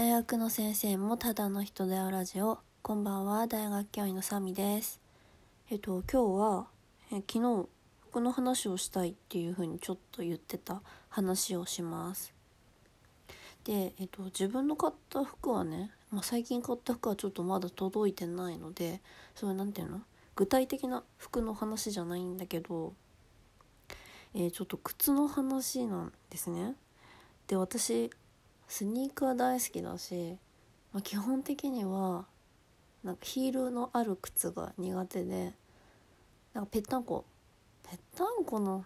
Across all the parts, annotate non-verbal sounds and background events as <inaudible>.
大学の先生もただの人であるラジオこんばんは大学教員のサミです。えっと今日はえ昨日服の話をしたいっていう風にちょっと言ってた話をします。でえっと自分の買った服はね、まあ、最近買った服はちょっとまだ届いてないのでそれなんていうの？具体的な服の話じゃないんだけどえー、ちょっと靴の話なんですね。で私スニーカー大好きだし、まあ、基本的にはなんかヒールのある靴が苦手でなんかぺったんこ。ぺったんこの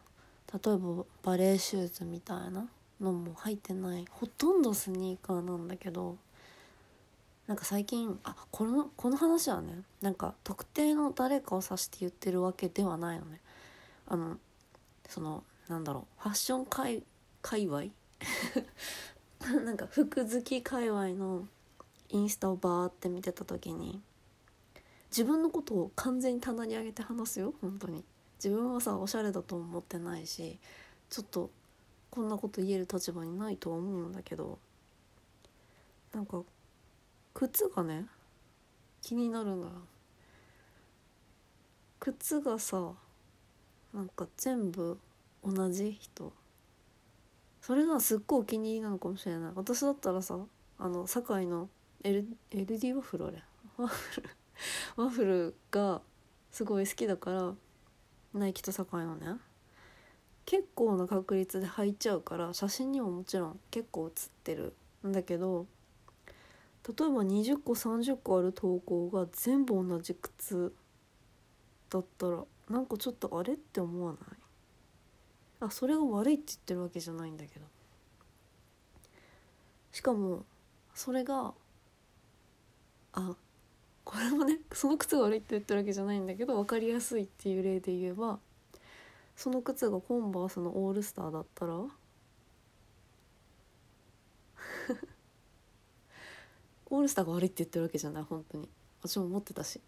例えばバレーシューズみたいなのも入ってないほとんどスニーカーなんだけどなんか最近あこのこの話はねなんか特定の誰かを指して言ってるわけではないのね。あのそのなんだろうファッション界界隈？<laughs> なんか服好き界隈のインスタをバーって見てた時に自分のことを完全に棚に上げて話すよ本当に。自分はさおしゃれだと思ってないしちょっとこんなこと言える立場にないとは思うんだけどなんか靴がね気になるのよ。靴がさなんか全部同じ人それがすっごいお気に入りなのかもしれない。私だったらさあの堺の L LD ワッフルあれ。ワッフルワッフルがすごい好きだからナイキと堺のね。結構な確率で履いちゃうから写真にももちろん結構写ってる。んだけど例えば20個30個ある投稿が全部同じ靴だったらなんかちょっとあれって思わない？あそれが悪いって言ってるわけじゃないんだけど。しかもそれがあこれもねその靴が悪いって言ってるわけじゃないんだけど分かりやすいっていう例で言えばその靴がコンバースのオールスターだったら <laughs> オールスターが悪いって言ってるわけじゃない本当に。私も持ってたし。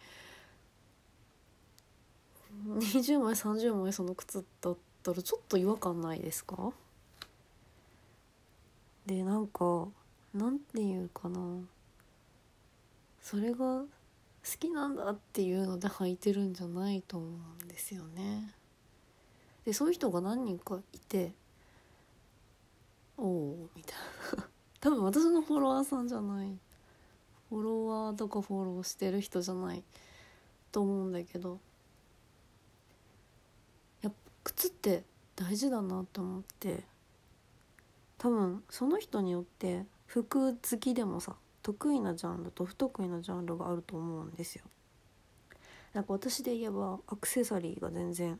20枚30枚その靴だったらちょっと違和感ないですか？でなんかなんていうかな。それが好きなんだっていうので履いてるんじゃないと思うんですよね。でそういう人が何人かいておおみたいな。<laughs> 多分私のフォロワーさんじゃない。フォロワーとかフォローしてる人じゃないと思うんだけど靴って大事だなと思って多分その人によって服好きでもさ得意なジャンルと不得意なジャンルがあると思うんですよ。なんか私で言えばアクセサリーが全然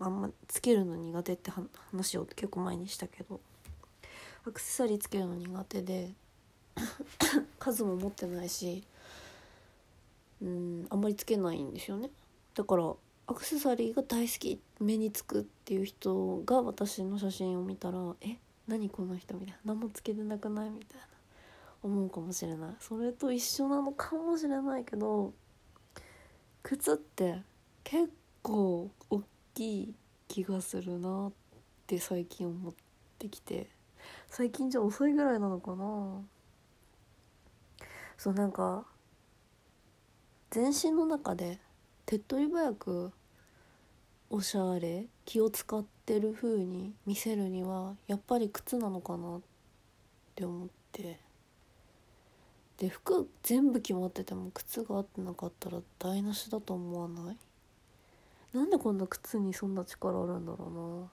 あんまつけるの苦手って話を結構前にしたけどアクセサリーつけるの苦手で <coughs> 数も持ってないしうんあんまりつけないんですよねだからアクセサリーが大好き目につくっていう人が私の写真を見たら「え何この人」みたいな「何もつけてなくない?」みたいな思うかもしれない。それと一緒なのかもしれないけど靴って結構大きい気がするなって最近思ってきて最近じゃ遅いぐらいなのかな。そうなんか全身の中で手っ取り早くおしゃれ気を使ってる風に見せるにはやっぱり靴なのかなって思って。で服全部決まってても靴が合ってなかったら台無しだと思わない？なんでこんな靴にそんな力あるんだろ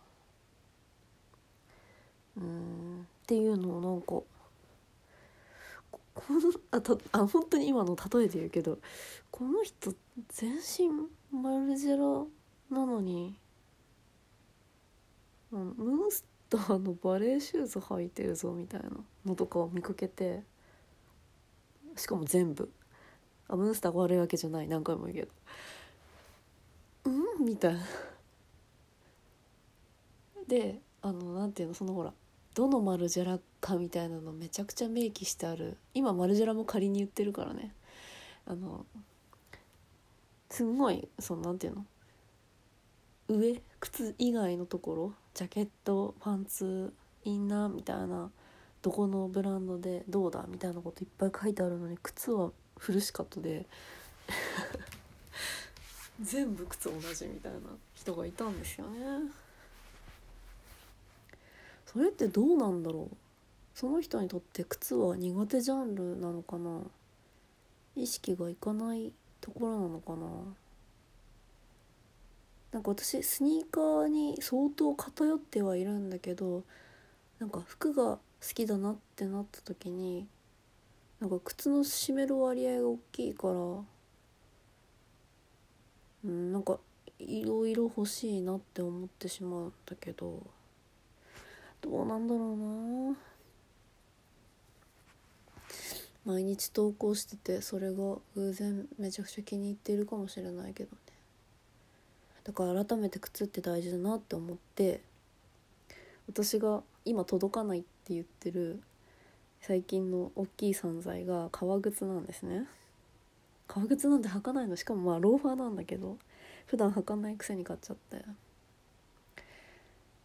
うな。うんっていうのをなんかこのあたあ本当に今の例えで言うけどこの人全身マルジェラなのにムーンスターのバレーシューズ履いてるぞみたいなのとかを見かけてしかも全部。あムーンスターが悪いわけじゃない。何回も言うけど。うん？みたいな。であのなんていうの？そのほらどのマルジェラかみたいなのめちゃくちゃ明記してある。今マルジェラも仮に言ってるからね。あのすんごいそのなんていうの？上靴以外のところジャケットパンツインナーみたいなどこのブランドでどうだみたいなこといっぱい書いてあるのに靴はフルシカットで <laughs> 全部靴同じみたいな人がいたんですよね。それってどうなんだろう？その人にとって靴は苦手ジャンルなのかな？意識がいかないところなのかな？なんか私スニーカーに相当偏ってはいるんだけどなんか服が好きだなってなった時になんか靴の締める割合が大きいからうんなんかいろいろ欲しいなって思ってしまうんだけどどうなんだろうな。毎日投稿しててそれが偶然めちゃくちゃ気に入っているかもしれないけどだから改めて靴って大事だなって思って私が今届かないって言ってる最近の大きい存在が革靴なんですね。革靴なんて履かないの？しかもまあローファーなんだけど普段履かないくせに買っちゃって。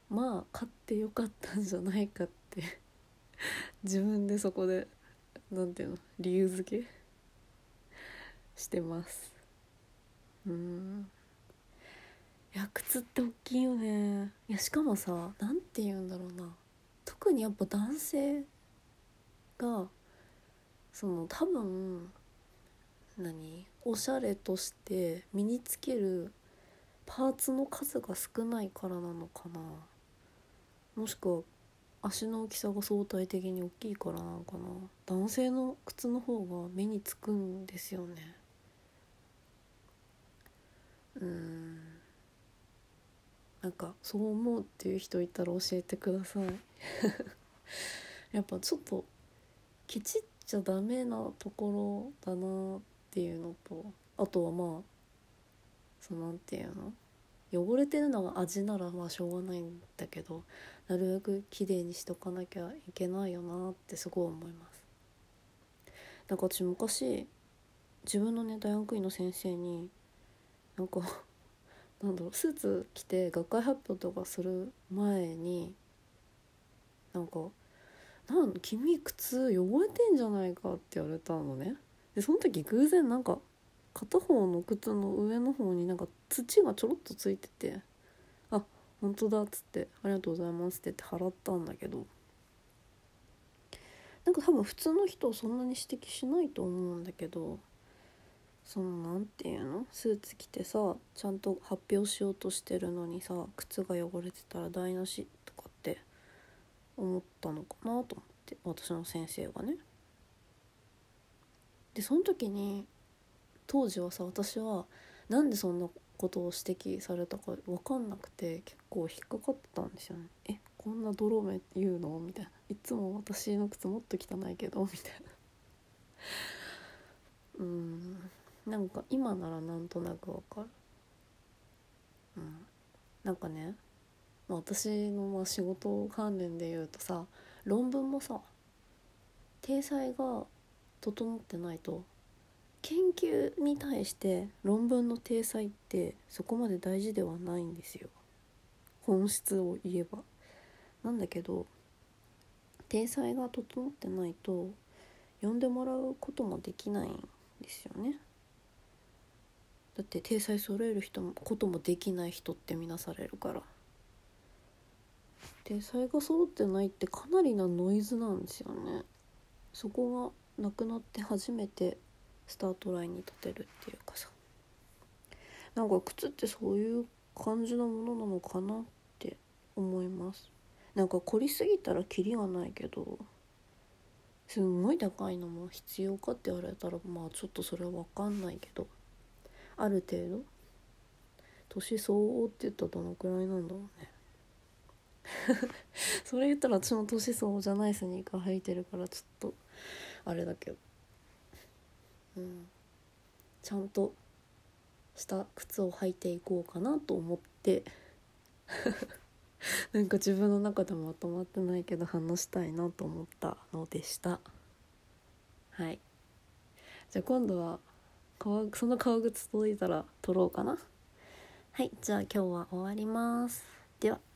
まあ買ってよかったんじゃないかって。<laughs> 自分でそこで何ていうの？理由付けしてます。うん。いや靴って大きいよね。いやしかもさ何て言うんだろうな。特にやっぱ男性がその多分何？おしゃれとして身につけるパーツの数が少ないからなのかな。もしくは足の大きさが相対的に大きいからなのかな。男性の靴の方が目につくんですよね。うん。なんかそう思うっていう人いたら教えてください。<laughs> やっぱちょっとケチっちゃダメなところだなっていうのとあとはまあそのなんていうの？汚れてるのが味ならまあしょうがないんだけどなるべく綺麗にしとかなきゃいけないよなってすごい思います。なんか私昔自分のね大学院の先生になんかなんだろうスーツ着て学会発表とかする前になんか「なん君靴汚れてんじゃないか」って言われたのね。でその時偶然なんか片方の靴の上の方になんか土がちょろっとついてて「あ本当だ」っつって「ありがとうございます」って言って払ったんだけどなんか多分普通の人はそんなに指摘しないと思うんだけどそのなんていうの？スーツ着てさちゃんと発表しようとしてるのにさ靴が汚れてたら台無しとかって思ったのかなと思って私の先生がね。でその時に当時はさ私はなんでそんなことを指摘されたか分かんなくて結構引っかかってたんですよね。えこんな泥目言うの？みたいないつも私の靴もっと汚いけどみたいな。<laughs> うんなんか今ならなんとなくわかる。うん。なんかね私のまあ仕事関連で言うとさ論文もさ体裁が整ってないと研究に対して論文の体裁ってそこまで大事ではないんですよ。本質を言えば。なんだけど体裁が整ってないと読んでもらうこともできないんですよね。だって体裁揃える人もこともできない人って見なされるから。体裁が揃ってないってかなりなノイズなんですよね。そこがなくなって初めてスタートラインに立てるっていうかさ。なんか靴ってそういう感じのものなのかなって思います。なんか凝りすぎたらキリがないけどすんごい高いのも必要かって言われたらまあちょっとそれは分かんないけど。ある程度？年相応って言ったらどのくらいなんだろうね。<laughs> それ言ったら私も年相応じゃないスニーカー履いてるからちょっとあれだけど。うん。ちゃんとした靴を履いていこうかなと思って。<laughs> なんか自分の中でもまとまってないけど話したいなと思ったのでした。はい。じゃあ今度はその革靴届いたら撮ろうかな。はいじゃあ今日は終わります。では。